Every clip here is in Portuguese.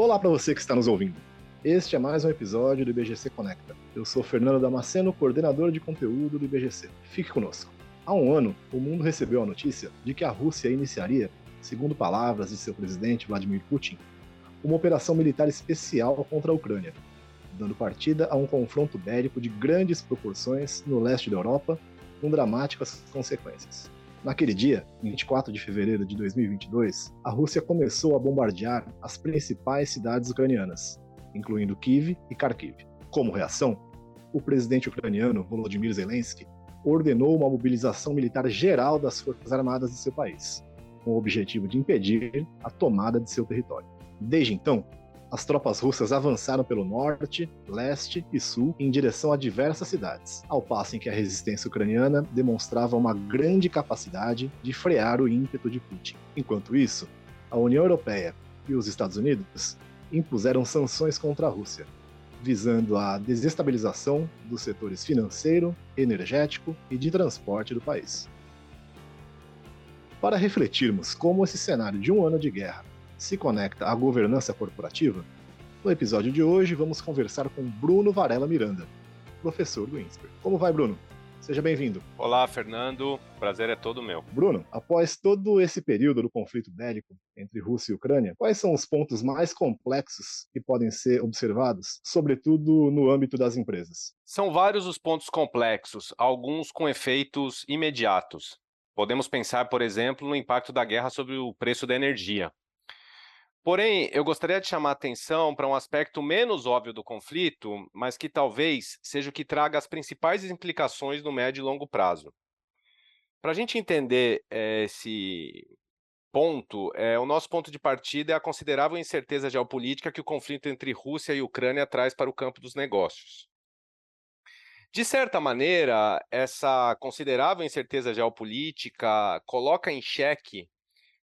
Olá para você que está nos ouvindo. Este é mais um episódio do IBGC Conecta. Eu sou Fernando Damasceno, coordenador de conteúdo do IBGC. Fique conosco. Há um ano, o mundo recebeu a notícia de que a Rússia iniciaria, segundo palavras de seu presidente Vladimir Putin, uma operação militar especial contra a Ucrânia, dando partida a um confronto bélico de grandes proporções no leste da Europa, com dramáticas consequências. Naquele dia, 24 de fevereiro de 2022, a Rússia começou a bombardear as principais cidades ucranianas, incluindo Kiev e Kharkiv. Como reação, o presidente ucraniano Volodymyr Zelensky ordenou uma mobilização militar geral das forças armadas de seu país, com o objetivo de impedir a tomada de seu território. Desde então, as tropas russas avançaram pelo norte, leste e sul em direção a diversas cidades, ao passo em que a resistência ucraniana demonstrava uma grande capacidade de frear o ímpeto de Putin. Enquanto isso, a União Europeia e os Estados Unidos impuseram sanções contra a Rússia, visando a desestabilização dos setores financeiro, energético e de transporte do país. Para refletirmos como esse cenário de um ano de guerra se conecta à governança corporativa, no episódio de hoje vamos conversar com Bruno Varela Miranda, professor do INSPER. Como vai, Bruno? Seja bem-vindo. Olá, Fernando. O prazer é todo meu. Bruno, após todo esse período do conflito bélico entre Rússia e Ucrânia, quais são os pontos mais complexos que podem ser observados, sobretudo no âmbito das empresas? São vários os pontos complexos, alguns com efeitos imediatos. Podemos pensar, por exemplo, no impacto da guerra sobre o preço da energia. Porém, eu gostaria de chamar a atenção para um aspecto menos óbvio do conflito, mas que talvez seja o que traga as principais implicações no médio e longo prazo. Para a gente entender é, esse ponto, é, o nosso ponto de partida é a considerável incerteza geopolítica que o conflito entre Rússia e Ucrânia traz para o campo dos negócios. De certa maneira, essa considerável incerteza geopolítica coloca em xeque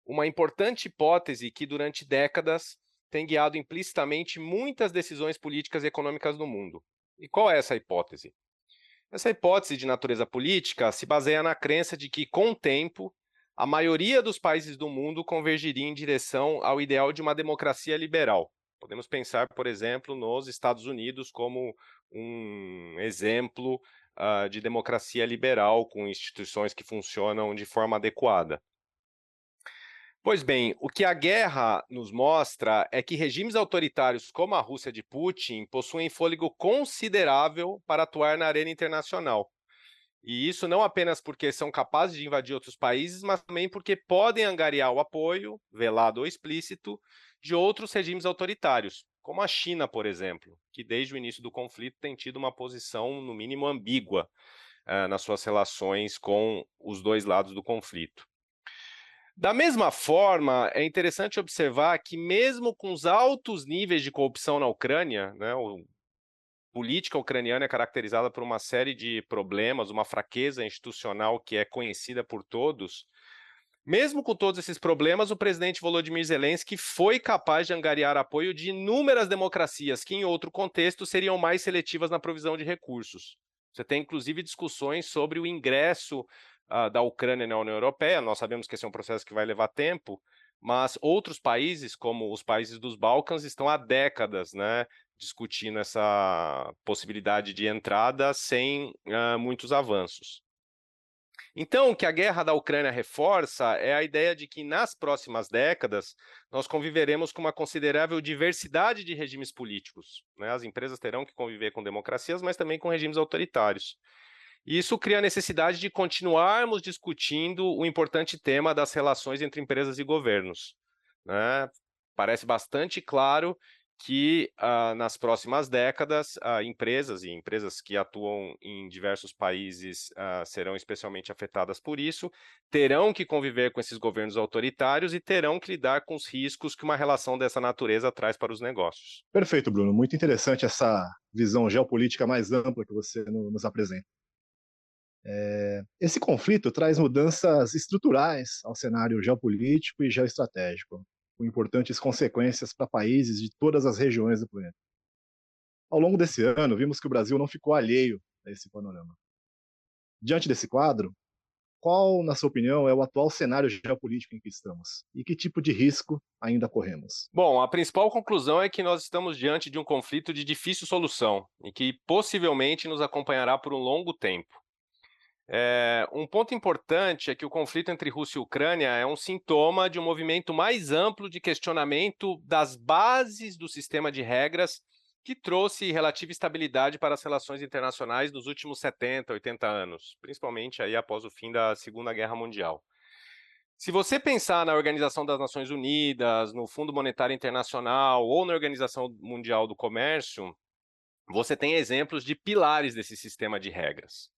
uma importante hipótese que durante décadas tem guiado implicitamente muitas decisões políticas e econômicas no mundo. E qual é essa hipótese? Essa hipótese de natureza política se baseia na crença de que, com o tempo, a maioria dos países do mundo convergiria em direção ao ideal de uma democracia liberal. Podemos pensar, por exemplo, nos Estados Unidos como um exemplo uh, de democracia liberal, com instituições que funcionam de forma adequada. Pois bem, o que a guerra nos mostra é que regimes autoritários como a Rússia de Putin possuem fôlego considerável para atuar na arena internacional. E isso não apenas porque são capazes de invadir outros países, mas também porque podem angariar o apoio, velado ou explícito, de outros regimes autoritários, como a China, por exemplo, que desde o início do conflito tem tido uma posição, no mínimo, ambígua uh, nas suas relações com os dois lados do conflito. Da mesma forma, é interessante observar que, mesmo com os altos níveis de corrupção na Ucrânia, né, a política ucraniana é caracterizada por uma série de problemas, uma fraqueza institucional que é conhecida por todos. Mesmo com todos esses problemas, o presidente Volodymyr Zelensky foi capaz de angariar apoio de inúmeras democracias que, em outro contexto, seriam mais seletivas na provisão de recursos. Você tem, inclusive, discussões sobre o ingresso uh, da Ucrânia na União Europeia. Nós sabemos que esse é um processo que vai levar tempo, mas outros países, como os países dos Balcãs, estão há décadas né, discutindo essa possibilidade de entrada sem uh, muitos avanços. Então, o que a guerra da Ucrânia reforça é a ideia de que nas próximas décadas nós conviveremos com uma considerável diversidade de regimes políticos. Né? As empresas terão que conviver com democracias, mas também com regimes autoritários. Isso cria a necessidade de continuarmos discutindo o importante tema das relações entre empresas e governos. Né? Parece bastante claro que uh, nas próximas décadas, uh, empresas e empresas que atuam em diversos países uh, serão especialmente afetadas por isso, terão que conviver com esses governos autoritários e terão que lidar com os riscos que uma relação dessa natureza traz para os negócios. Perfeito, Bruno. Muito interessante essa visão geopolítica mais ampla que você nos apresenta. É, esse conflito traz mudanças estruturais ao cenário geopolítico e geoestratégico, com importantes consequências para países de todas as regiões do planeta. Ao longo desse ano, vimos que o Brasil não ficou alheio a esse panorama. Diante desse quadro, qual, na sua opinião, é o atual cenário geopolítico em que estamos? E que tipo de risco ainda corremos? Bom, a principal conclusão é que nós estamos diante de um conflito de difícil solução e que possivelmente nos acompanhará por um longo tempo. É, um ponto importante é que o conflito entre Rússia e Ucrânia é um sintoma de um movimento mais amplo de questionamento das bases do sistema de regras que trouxe relativa estabilidade para as relações internacionais nos últimos 70, 80 anos, principalmente aí após o fim da Segunda Guerra Mundial. Se você pensar na Organização das Nações Unidas, no Fundo Monetário Internacional ou na Organização Mundial do Comércio, você tem exemplos de pilares desse sistema de regras.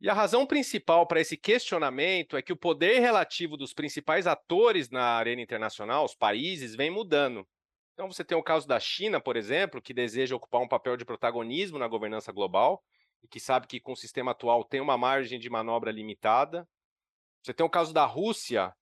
E a razão principal para esse questionamento é que o poder relativo dos principais atores na arena internacional, os países, vem mudando. Então, você tem o caso da China, por exemplo, que deseja ocupar um papel de protagonismo na governança global e que sabe que com o sistema atual tem uma margem de manobra limitada. Você tem o caso da Rússia,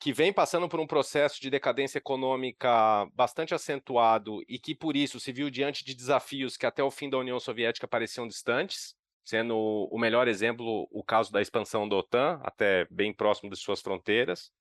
que vem passando por um processo de decadência econômica bastante acentuado e que, por isso, se viu diante de desafios que até o fim da União Soviética pareciam distantes, sendo o melhor exemplo o caso da expansão da OTAN, até bem próximo de suas fronteiras.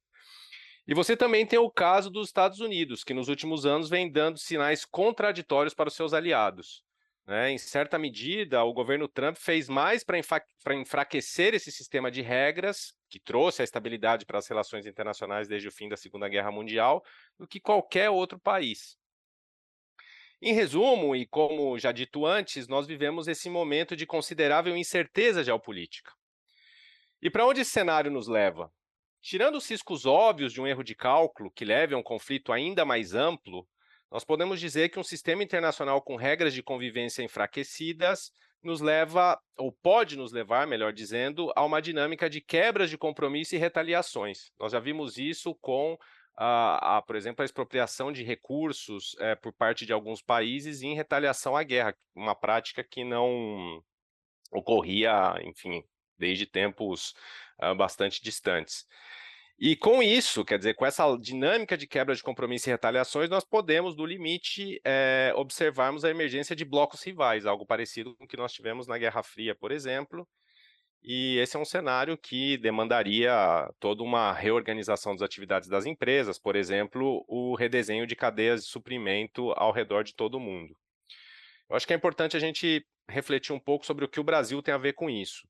E você também tem o caso dos Estados Unidos, que nos últimos anos vem dando sinais contraditórios para os seus aliados. Né? Em certa medida, o governo Trump fez mais para enfraquecer esse sistema de regras, que trouxe a estabilidade para as relações internacionais desde o fim da Segunda Guerra Mundial, do que qualquer outro país. Em resumo, e como já dito antes, nós vivemos esse momento de considerável incerteza geopolítica. E para onde esse cenário nos leva? Tirando os riscos óbvios de um erro de cálculo que leve a um conflito ainda mais amplo, nós podemos dizer que um sistema internacional com regras de convivência enfraquecidas nos leva, ou pode nos levar, melhor dizendo, a uma dinâmica de quebras de compromisso e retaliações. Nós já vimos isso com, a, a por exemplo, a expropriação de recursos é, por parte de alguns países em retaliação à guerra, uma prática que não ocorria, enfim, desde tempos uh, bastante distantes. E com isso, quer dizer, com essa dinâmica de quebra de compromisso e retaliações, nós podemos, no limite, é, observarmos a emergência de blocos rivais, algo parecido com o que nós tivemos na Guerra Fria, por exemplo. E esse é um cenário que demandaria toda uma reorganização das atividades das empresas, por exemplo, o redesenho de cadeias de suprimento ao redor de todo o mundo. Eu acho que é importante a gente refletir um pouco sobre o que o Brasil tem a ver com isso.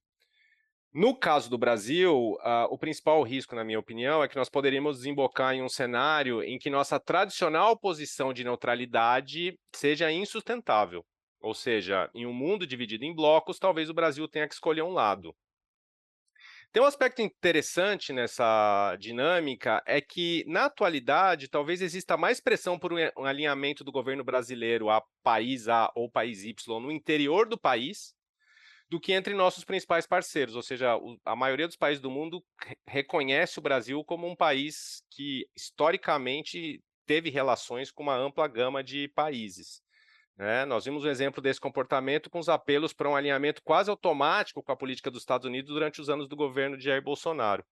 No caso do Brasil, uh, o principal risco, na minha opinião, é que nós poderíamos desembocar em um cenário em que nossa tradicional posição de neutralidade seja insustentável. Ou seja, em um mundo dividido em blocos, talvez o Brasil tenha que escolher um lado. Tem um aspecto interessante nessa dinâmica, é que, na atualidade, talvez exista mais pressão por um alinhamento do governo brasileiro a país A ou país Y no interior do país, do que entre nossos principais parceiros, ou seja, a maioria dos países do mundo reconhece o Brasil como um país que historicamente teve relações com uma ampla gama de países. Né? Nós vimos um exemplo desse comportamento com os apelos para um alinhamento quase automático com a política dos Estados Unidos durante os anos do governo de Jair Bolsonaro.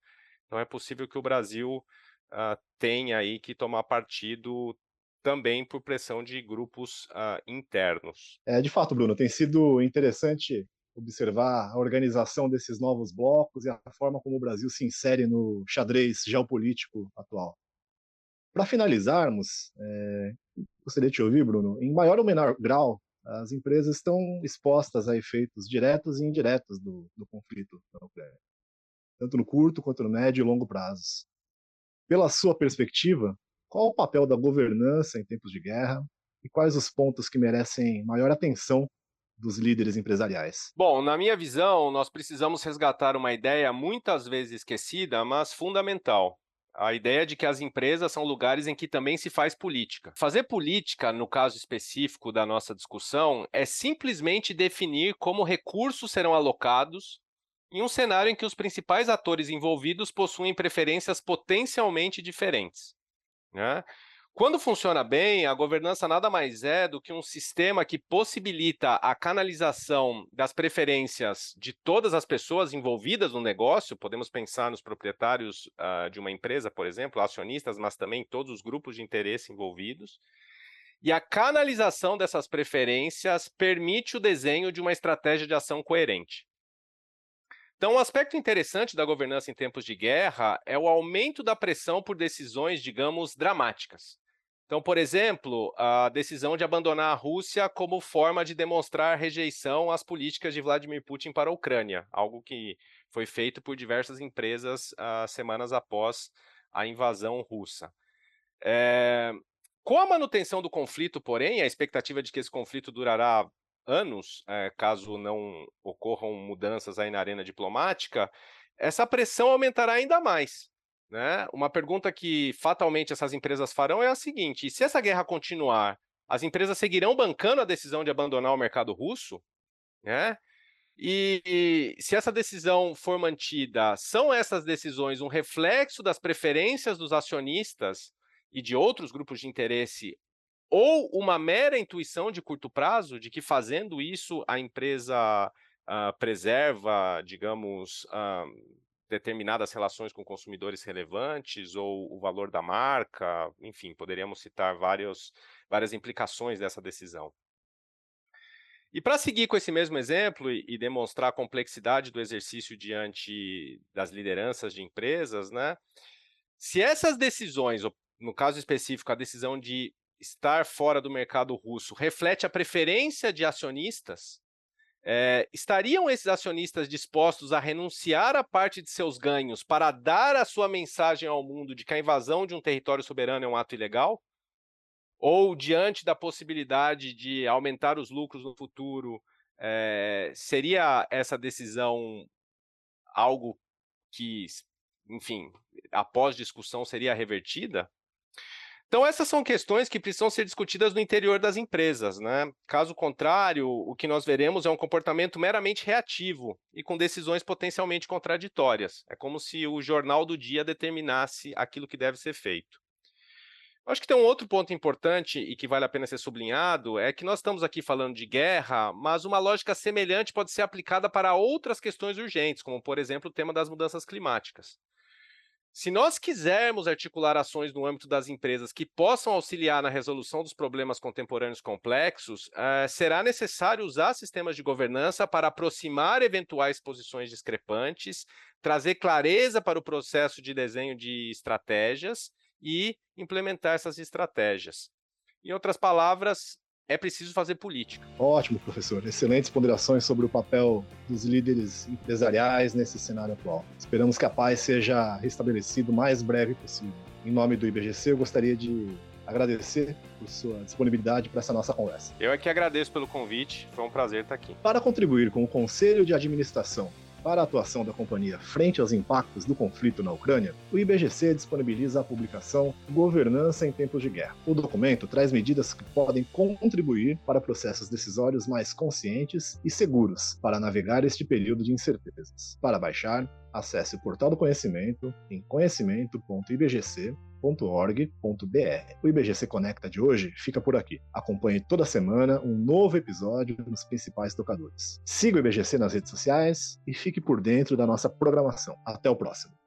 Então é possível que o Brasil uh, tenha aí que tomar partido também por pressão de grupos uh, internos. É, de fato, Bruno, tem sido interessante observar a organização desses novos blocos e a forma como o Brasil se insere no xadrez geopolítico atual. Para finalizarmos, é, gostaria de ouvir, Bruno. Em maior ou menor grau, as empresas estão expostas a efeitos diretos e indiretos do, do conflito na Ucrânia, tanto no curto quanto no médio e longo prazos. Pela sua perspectiva, qual o papel da governança em tempos de guerra e quais os pontos que merecem maior atenção dos líderes empresariais? Bom, na minha visão, nós precisamos resgatar uma ideia muitas vezes esquecida, mas fundamental. A ideia de que as empresas são lugares em que também se faz política. Fazer política, no caso específico da nossa discussão, é simplesmente definir como recursos serão alocados em um cenário em que os principais atores envolvidos possuem preferências potencialmente diferentes. Né? Quando funciona bem, a governança nada mais é do que um sistema que possibilita a canalização das preferências de todas as pessoas envolvidas no negócio. Podemos pensar nos proprietários uh, de uma empresa, por exemplo, acionistas, mas também todos os grupos de interesse envolvidos. E a canalização dessas preferências permite o desenho de uma estratégia de ação coerente. Então, um aspecto interessante da governança em tempos de guerra é o aumento da pressão por decisões, digamos, dramáticas. Então, por exemplo, a decisão de abandonar a Rússia como forma de demonstrar rejeição às políticas de Vladimir Putin para a Ucrânia, algo que foi feito por diversas empresas uh, semanas após a invasão russa. É... Com a manutenção do conflito, porém, a expectativa de que esse conflito durará anos, é, caso não ocorram mudanças aí na arena diplomática, essa pressão aumentará ainda mais. Né? Uma pergunta que fatalmente essas empresas farão é a seguinte: se essa guerra continuar, as empresas seguirão bancando a decisão de abandonar o mercado russo? Né? E, e, se essa decisão for mantida, são essas decisões um reflexo das preferências dos acionistas e de outros grupos de interesse, ou uma mera intuição de curto prazo de que fazendo isso a empresa uh, preserva, digamos, uh, determinadas relações com consumidores relevantes ou o valor da marca, enfim, poderíamos citar vários, várias implicações dessa decisão. E para seguir com esse mesmo exemplo e, e, demonstrar a complexidade do exercício diante das lideranças de empresas, né? Se essas decisões, no caso específico, a decisão de estar fora do mercado russo, reflete a preferência de acionistas, é, estariam esses acionistas dispostos a renunciar a parte de seus ganhos para dar a sua mensagem ao mundo de que a invasão de um território soberano é um ato ilegal? Ou, diante da possibilidade de aumentar os lucros no futuro, é, seria essa decisão algo que, enfim, após discussão seria revertida? Então, essas são questões que precisam ser discutidas no interior das empresas. Né? Caso contrário, o que nós veremos é um comportamento meramente reativo e com decisões potencialmente contraditórias. É como se o jornal do dia determinasse aquilo que deve ser feito. Acho que tem um outro ponto importante e que vale a pena ser sublinhado, é que nós estamos aqui falando de guerra, mas uma lógica semelhante pode ser aplicada para outras questões urgentes, como, por exemplo, o tema das mudanças climáticas. Se nós quisermos articular ações no âmbito das empresas que possam auxiliar na resolução dos problemas contemporâneos complexos, uh, será necessário usar sistemas de governança para aproximar eventuais posições discrepantes, trazer clareza para o processo de desenho de estratégias e implementar essas estratégias. Em outras palavras, é preciso fazer política. Ótimo, professor. Excelentes ponderações sobre o papel dos líderes empresariais nesse cenário atual. Esperamos que a paz seja restabelecida o mais breve possível. Em nome do IBGC, eu gostaria de agradecer por sua disponibilidade para essa nossa conversa. Eu é que agradeço pelo convite, foi um prazer estar aqui. Para contribuir com o Conselho de Administração para a atuação da companhia frente aos impactos do conflito na Ucrânia, o IBGC disponibiliza a publicação Governança em Tempos de Guerra. O documento traz medidas que podem contribuir para processos decisórios mais conscientes e seguros para navegar este período de incertezas. Para baixar, acesse o portal do conhecimento em conhecimento.ibgc.com www.ibgc.org.br. O IBGC Conecta de hoje fica por aqui. Acompanhe toda semana um novo episódio nos principais tocadores. Siga o IBGC nas redes sociais e fique por dentro da nossa programação. Até o próximo.